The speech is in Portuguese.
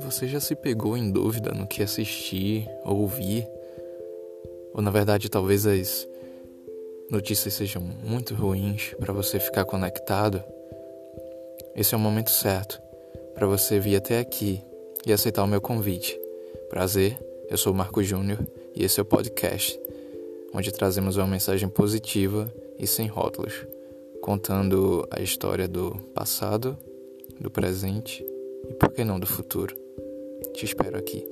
Você já se pegou em dúvida no que assistir ou ouvir? Ou na verdade, talvez as notícias sejam muito ruins para você ficar conectado? Esse é o momento certo para você vir até aqui e aceitar o meu convite. Prazer, eu sou o Marco Júnior e esse é o podcast, onde trazemos uma mensagem positiva e sem rótulos, contando a história do passado, do presente e por que não do futuro. Te espero aqui.